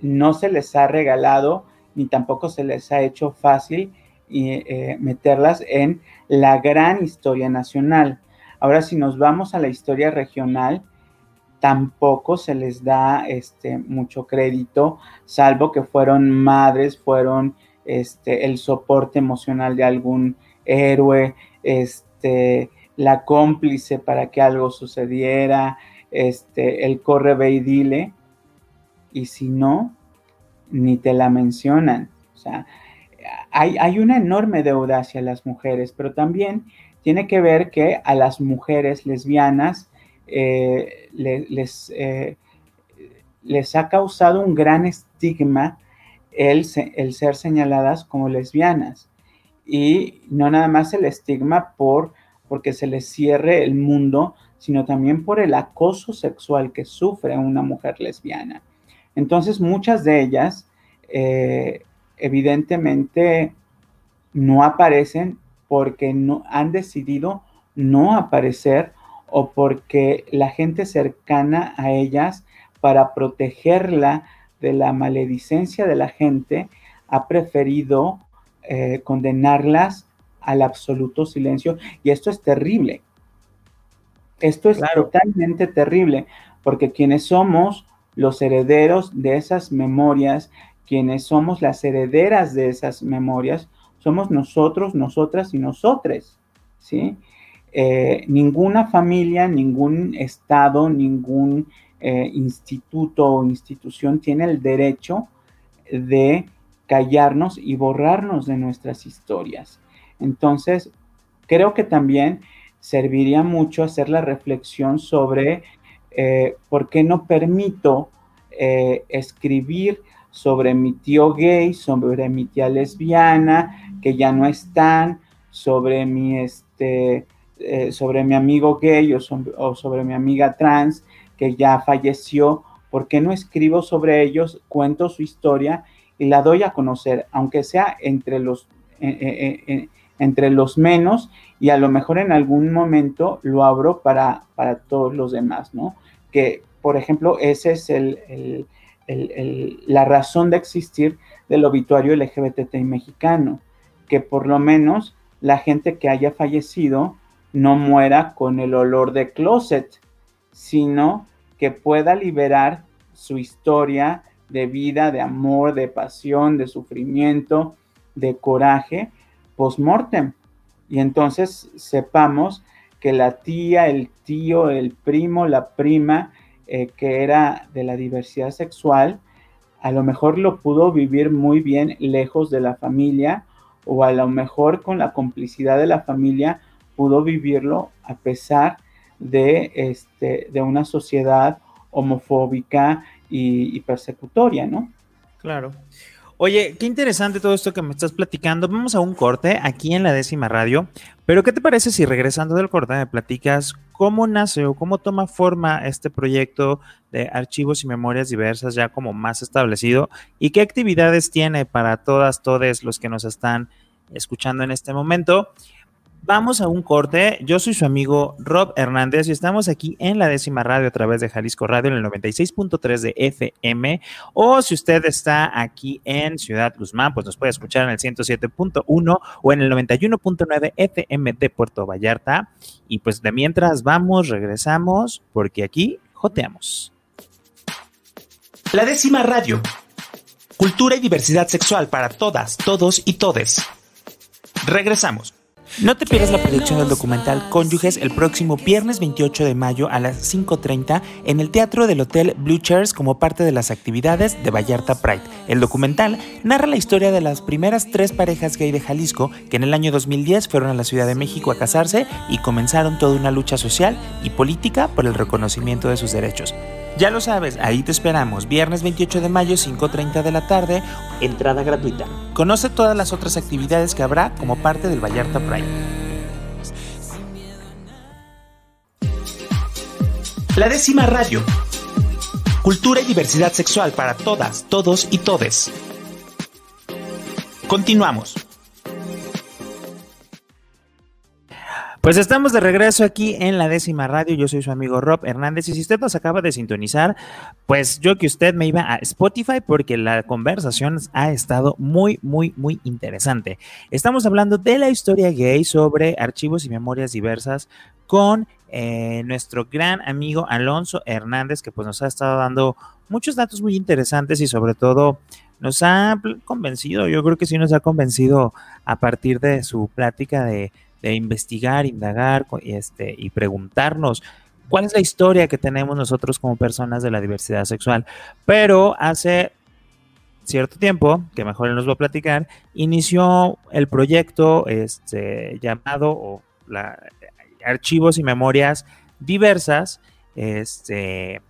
S2: no se les ha regalado ni tampoco se les ha hecho fácil eh, meterlas en la gran historia nacional. Ahora, si nos vamos a la historia regional, tampoco se les da este, mucho crédito, salvo que fueron madres, fueron este, el soporte emocional de algún héroe, este, la cómplice para que algo sucediera, este, el corre, ve y dile, y si no, ni te la mencionan. O sea, hay, una enorme deuda hacia las mujeres, pero también tiene que ver que a las mujeres lesbianas eh, les, eh, les, ha causado un gran estigma el, el, ser señaladas como lesbianas. Y no nada más el estigma por porque se les cierre el mundo, sino también por el acoso sexual que sufre una mujer lesbiana. Entonces, muchas de ellas, eh, evidentemente, no aparecen porque no, han decidido no aparecer o porque la gente cercana a ellas, para protegerla de la maledicencia de la gente, ha preferido eh, condenarlas al absoluto silencio. Y esto es terrible. Esto es totalmente terrible, porque quienes somos los herederos de esas memorias, quienes somos las herederas de esas memorias, somos nosotros, nosotras y nosotres, ¿sí? Eh, ninguna familia, ningún estado, ningún eh, instituto o institución tiene el derecho de callarnos y borrarnos de nuestras historias. Entonces, creo que también serviría mucho hacer la reflexión sobre eh, por qué no permito eh, escribir sobre mi tío gay, sobre mi tía lesbiana, que ya no están, sobre mi, este, eh, sobre mi amigo gay o sobre mi amiga trans, que ya falleció, ¿por qué no escribo sobre ellos, cuento su historia y la doy a conocer, aunque sea entre los, entre los menos y a lo mejor en algún momento lo abro para, para todos los demás, ¿no? Que, por ejemplo, esa es el, la razón de existir del obituario LGBTI mexicano, que por lo menos la gente que haya fallecido no muera con el olor de closet, sino que pueda liberar su historia de vida, de amor, de pasión, de sufrimiento, de coraje post-mortem. Y entonces sepamos que la tía, el tío, el primo, la prima, eh, que era de la diversidad sexual, a lo mejor lo pudo vivir muy bien lejos de la familia o a lo mejor con la complicidad de la familia pudo vivirlo a pesar de, este, de una sociedad homofóbica y, y persecutoria, ¿no?
S1: Claro. Oye, qué interesante todo esto que me estás platicando. Vamos a un corte aquí en la décima radio. Pero, ¿qué te parece si regresando del corte me platicas cómo nace o cómo toma forma este proyecto de archivos y memorias diversas ya como más establecido y qué actividades tiene para todas, todos los que nos están escuchando en este momento? Vamos a un corte. Yo soy su amigo Rob Hernández y estamos aquí en la décima radio a través de Jalisco Radio en el 96.3 de FM. O si usted está aquí en Ciudad Guzmán, pues nos puede escuchar en el 107.1 o en el 91.9 FM de Puerto Vallarta. Y pues de mientras vamos, regresamos, porque aquí joteamos.
S3: La décima radio. Cultura y diversidad sexual para todas, todos y todes. Regresamos.
S1: No te pierdas la proyección del documental Cónyuges el próximo viernes 28 de mayo a las 5.30 en el Teatro del Hotel Blue Chairs como parte de las actividades de Vallarta Pride. El documental narra la historia de las primeras tres parejas gay de Jalisco que en el año 2010 fueron a la Ciudad de México a casarse y comenzaron toda una lucha social y política por el reconocimiento de sus derechos. Ya lo sabes, ahí te esperamos, viernes 28 de mayo, 5.30 de la tarde, entrada gratuita. Conoce todas las otras actividades que habrá como parte del Vallarta
S3: La décima radio. Cultura y diversidad sexual para todas, todos y todes. Continuamos.
S1: Pues estamos de regreso aquí en la décima radio. Yo soy su amigo Rob Hernández. Y si usted nos acaba de sintonizar, pues yo que usted me iba a Spotify porque la conversación ha estado muy, muy, muy interesante. Estamos hablando de la historia gay sobre archivos y memorias diversas con eh, nuestro gran amigo Alonso Hernández, que pues nos ha estado dando muchos datos muy interesantes y sobre todo nos ha convencido, yo creo que sí nos ha convencido a partir de su plática de de investigar, indagar este, y preguntarnos cuál es la historia que tenemos nosotros como personas de la diversidad sexual. Pero hace cierto tiempo, que mejor nos va a platicar, inició el proyecto este, llamado la, Archivos y Memorias Diversas, este,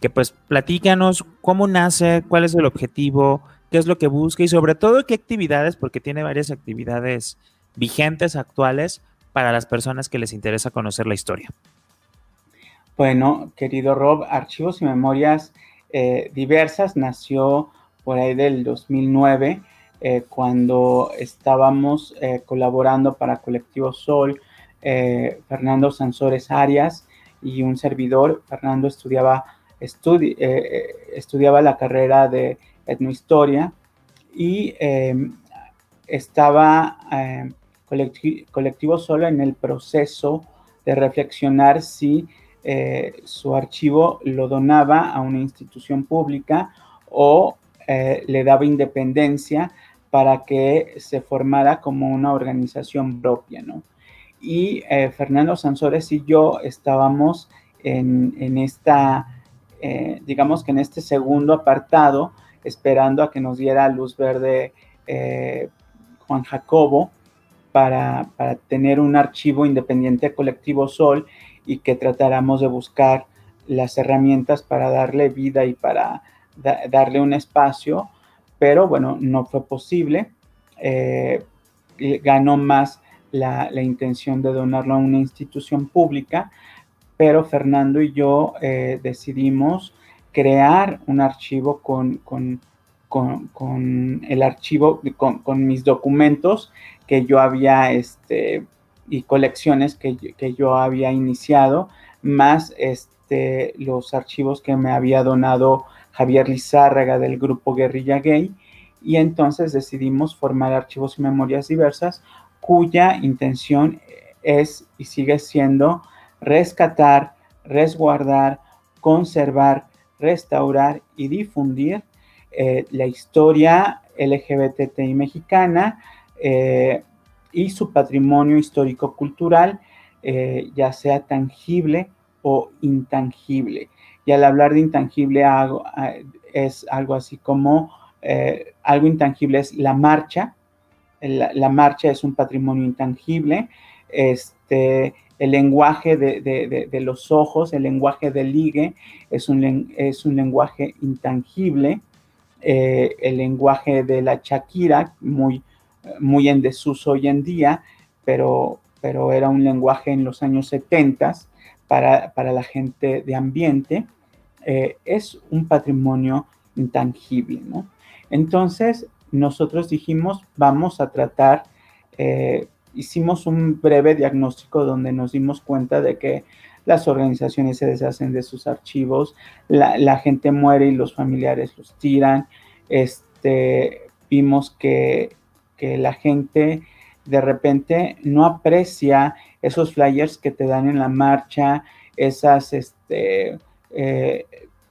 S1: que pues platícanos cómo nace, cuál es el objetivo, qué es lo que busca y sobre todo qué actividades, porque tiene varias actividades vigentes, actuales, para las personas que les interesa conocer la historia?
S2: Bueno, querido Rob, Archivos y Memorias eh, Diversas nació por ahí del 2009, eh, cuando estábamos eh, colaborando para Colectivo Sol, Fernando Sansores Arias y un servidor. Fernando estudiaba estudiaba la carrera de etnohistoria y estaba colectivo solo en el proceso de reflexionar si eh, su archivo lo donaba a una institución pública o eh, le daba independencia para que se formara como una organización propia, ¿no? Y eh, Fernando Sansores y yo estábamos en, esta, digamos que en este segundo apartado, esperando a que nos diera luz verde Juan Jacobo para, tener un archivo independiente colectivo Sol y que tratáramos de buscar las herramientas para darle vida y para darle un espacio, pero bueno, no fue posible. Eh, ganó más la, intención de donarlo a una institución pública, pero Fernando y yo eh, decidimos crear un archivo con, con, el archivo, con, mis documentos que yo había este, y colecciones que, que, yo había iniciado, más este, los archivos que me había donado Javier Lizárraga del grupo Guerrilla Gay. Y entonces decidimos formar archivos y memorias diversas cuya intención es y sigue siendo rescatar, resguardar, conservar, restaurar y difundir eh, la historia LGBTI mexicana, eh, y su patrimonio histórico-cultural, eh, ya sea tangible o intangible. Y al hablar de intangible es algo así como algo intangible es la marcha. La, marcha es un patrimonio intangible. Este, el lenguaje de, los ojos, el lenguaje del ligue es un, es un lenguaje intangible. Eh, el lenguaje de la Shakira, muy muy en desuso hoy en día, pero, pero era un lenguaje en los años 70 para, la gente de ambiente, eh, es un patrimonio intangible, ¿no? Entonces, nosotros dijimos, vamos a tratar, eh, hicimos un breve diagnóstico donde nos dimos cuenta de que las organizaciones se deshacen de sus archivos, la, la gente muere y los familiares los tiran, este, vimos que que la gente de repente no aprecia esos flyers que te dan en la marcha, esas, este, eh,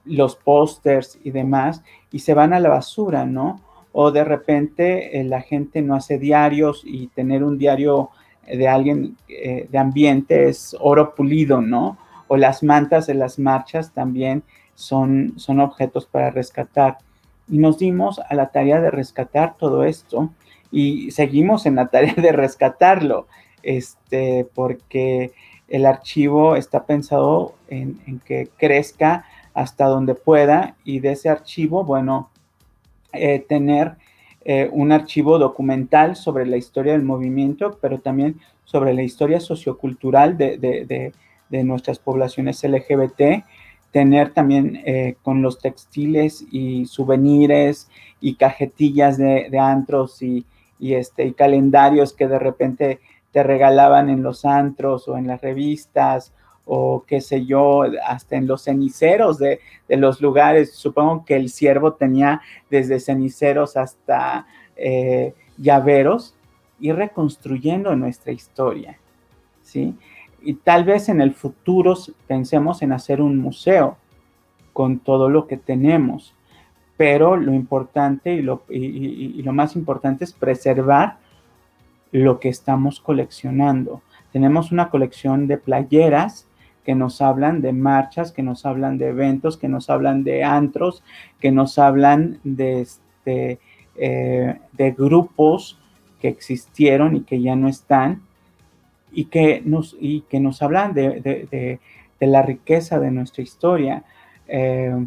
S2: los pósters y demás, y se van a la basura, ¿no? O de repente eh, la gente no hace diarios y tener un diario de alguien eh, de ambiente es oro pulido, ¿no? O las mantas de las marchas también son, son objetos para rescatar. Y nos dimos a la tarea de rescatar todo esto y seguimos en la tarea de rescatarlo, este, porque el archivo está pensado en, que crezca hasta donde pueda y de ese archivo, bueno, eh, tener eh, un archivo documental sobre la historia del movimiento, pero también sobre la historia sociocultural de, nuestras poblaciones LGBT, tener también eh, con los textiles y souvenirs y cajetillas de, antros y, y, este, y calendarios que de repente te regalaban en los antros o en las revistas o qué sé yo, hasta en los ceniceros de, los lugares. Supongo que el ciervo tenía desde ceniceros hasta eh, llaveros y reconstruyendo nuestra historia, ¿sí? Y tal vez en el futuro pensemos en hacer un museo con todo lo que tenemos, pero lo importante y lo, y, lo más importante es preservar lo que estamos coleccionando. Tenemos una colección de playeras que nos hablan de marchas, que nos hablan de eventos, que nos hablan de antros, que nos hablan de, este, eh, de grupos que existieron y que ya no están, y que nos, y que nos hablan de, la riqueza de nuestra historia. Eh,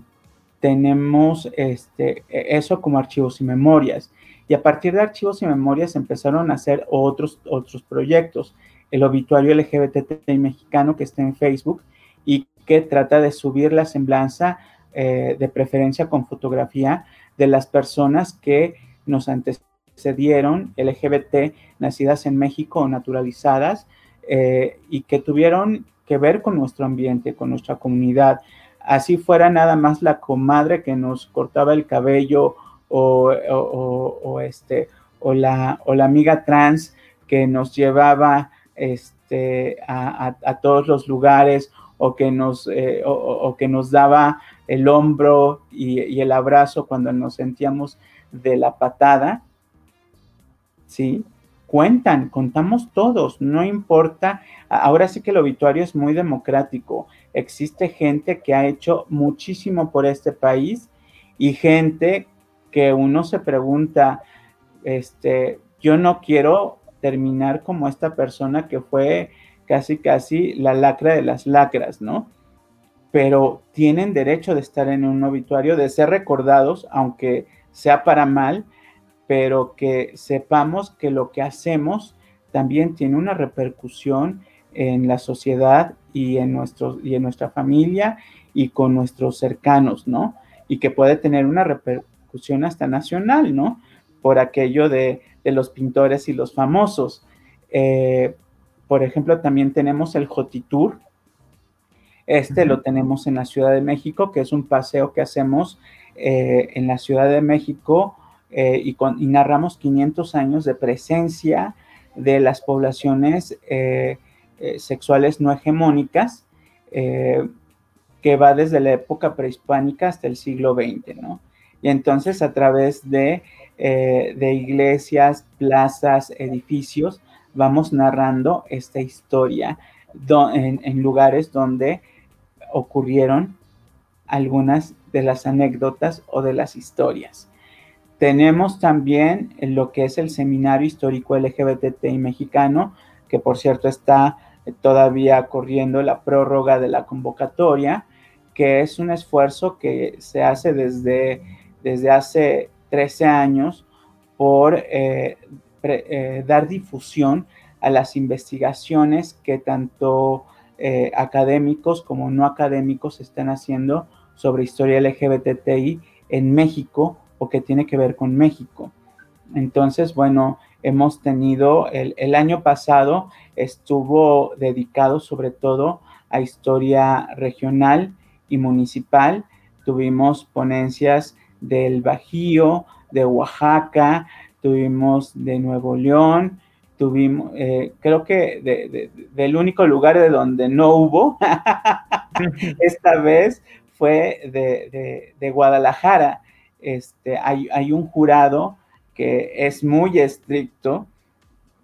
S2: tenemos este, e, eso como archivos y memorias. Y a partir de archivos y memorias empezaron a hacer otros, otros proyectos. El obituario LGBT mexicano que está en Facebook y que trata de subir la semblanza eh, de preferencia con fotografía de las personas que nos antecedieron, LGBT, nacidas en México o naturalizadas, eh, y que tuvieron que ver con nuestro ambiente, con nuestra comunidad, así fuera nada más la comadre que nos cortaba el cabello o, este, o, la, o la amiga trans que nos llevaba este, a, todos los lugares o que nos, eh, o, que nos daba el hombro y, el abrazo cuando nos sentíamos de la patada, ¿sí? Cuentan, contamos todos, no importa. Ahora sí que el obituario es muy democrático. Existe gente que ha hecho muchísimo por este país y gente que uno se pregunta, este, yo no quiero terminar como esta persona que fue casi, casi la lacra de las lacras, ¿no? Pero tienen derecho de estar en un obituario, de ser recordados, aunque sea para mal, pero que sepamos que lo que hacemos también tiene una repercusión en la sociedad y en, y en nuestra familia y con nuestros cercanos, ¿no? Y que puede tener una repercusión hasta nacional, ¿no? Por aquello de, los pintores y los famosos. Eh, por ejemplo, también tenemos el Jotitour. Este lo tenemos en la Ciudad de México, que es un paseo que hacemos eh, en la Ciudad de México eh, y, narramos 500 años de presencia de las poblaciones sexuales no hegemónicas, que va desde la época prehispánica hasta el siglo XX, ¿no? Y entonces a través de, de iglesias, plazas, edificios, vamos narrando esta historia en, lugares donde ocurrieron algunas de las anécdotas o de las historias. Tenemos también lo que es el Seminario Histórico LGBTI mexicano, que por cierto está todavía corriendo la prórroga de la convocatoria, que es un esfuerzo que se hace desde, desde hace 13 años por eh, eh, dar difusión a las investigaciones que tanto eh, académicos como no académicos están haciendo sobre historia LGBTI en México o que tiene que ver con México. Entonces, bueno, hemos tenido, el, el año pasado estuvo dedicado sobre todo a historia regional y municipal. Tuvimos ponencias del Bajío, de Oaxaca, tuvimos de Nuevo León, tuvimos, eh, creo que del único lugar de donde no hubo, <laughs> esta vez fue de, Guadalajara. Este, hay, hay, un jurado que es muy estricto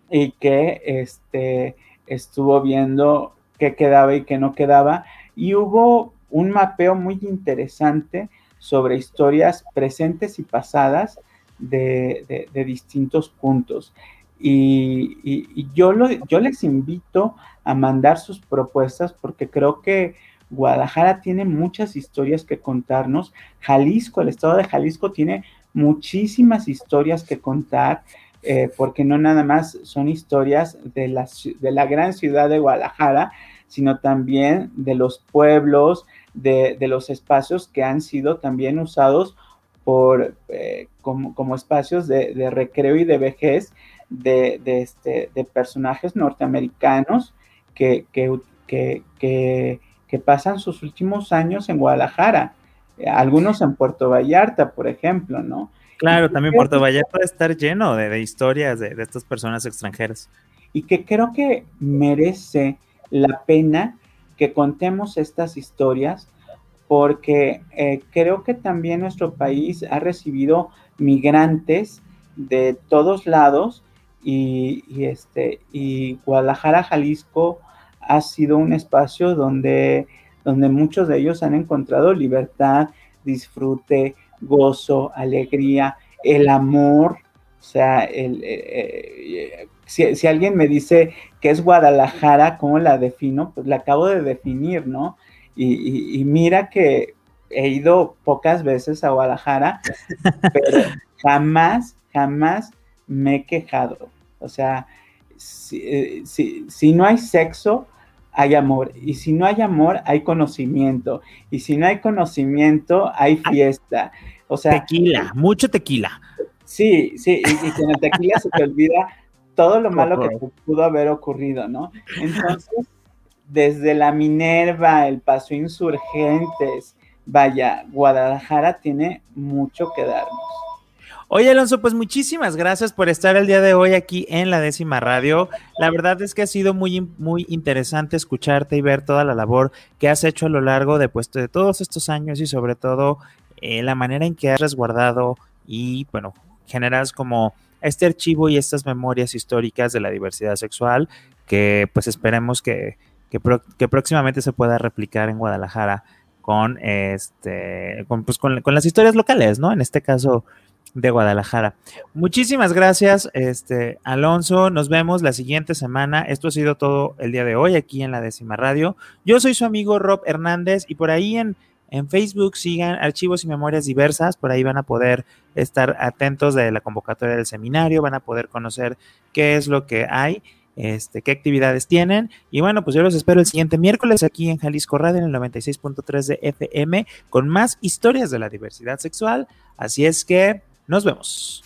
S2: y que este, estuvo viendo qué quedaba y qué no quedaba. Y hubo un mapeo muy interesante sobre historias presentes y pasadas de, distintos puntos. Y, yo, lo, yo les invito a mandar sus propuestas porque creo que Guadalajara tiene muchas historias que contarnos. Jalisco, el estado de Jalisco tiene muchísimas historias que contar. Eh, porque no nada más son historias de de la gran ciudad de Guadalajara, sino también de los pueblos, de, de, los espacios que han sido también usados por, eh, como, espacios de, recreo y de vejez de, este, de personajes norteamericanos que, que, que, pasan sus últimos años en Guadalajara, algunos en Puerto Vallarta, por ejemplo, ¿no?
S1: Claro, también Puerto Vallarta puede estar lleno de, historias de, de estas personas extranjeras.
S2: Y que creo que merece la pena que contemos estas historias porque eh, creo que también nuestro país ha recibido migrantes de todos lados y, este, y Guadalajara, Jalisco ha sido un espacio donde, donde muchos de ellos han encontrado libertad, disfrute, gozo, alegría, el amor. O sea, el, eh, eh, si, si, alguien me dice que es Guadalajara, ¿cómo la defino? Pues la acabo de definir, ¿no? Y, mira que he ido pocas veces a Guadalajara, <laughs> pero jamás, jamás me he quejado. O sea, si, si, no hay sexo, hay amor. Y si no hay amor, hay conocimiento. Y si no hay conocimiento, hay fiesta. O sea.
S1: Tequila, mucho tequila.
S2: Sí, sí, y, y con el tequila se te olvida todo lo malo que pudo haber ocurrido, ¿no? Entonces, desde la Minerva, el Paso Insurgentes, vaya, Guadalajara tiene mucho que darnos.
S1: Oye, Alonso, pues muchísimas gracias por estar el día de hoy aquí en la décima radio. La verdad es que ha sido muy, muy interesante escucharte y ver toda la labor que has hecho a lo largo de, pues, de todos estos años y sobre todo eh, la manera en que has resguardado y, bueno, generas como este archivo y estas memorias históricas de la diversidad sexual que pues esperemos que, que, próximamente se pueda replicar en Guadalajara con este con, pues, con, con las historias locales, ¿no? En este caso, de Guadalajara. Muchísimas gracias, este Alonso. Nos vemos la siguiente semana. Esto ha sido todo el día de hoy aquí en la décima radio. Yo soy su amigo Rob Hernández y por ahí en, en Facebook sigan archivos y memorias diversas. Por ahí van a poder estar atentos de la convocatoria del seminario, van a poder conocer qué es lo que hay. Este, qué actividades tienen. Y bueno, pues yo los espero el siguiente miércoles aquí en Jalisco Radio en el 96.3 de FM con más historias de la diversidad sexual. Así es que nos vemos.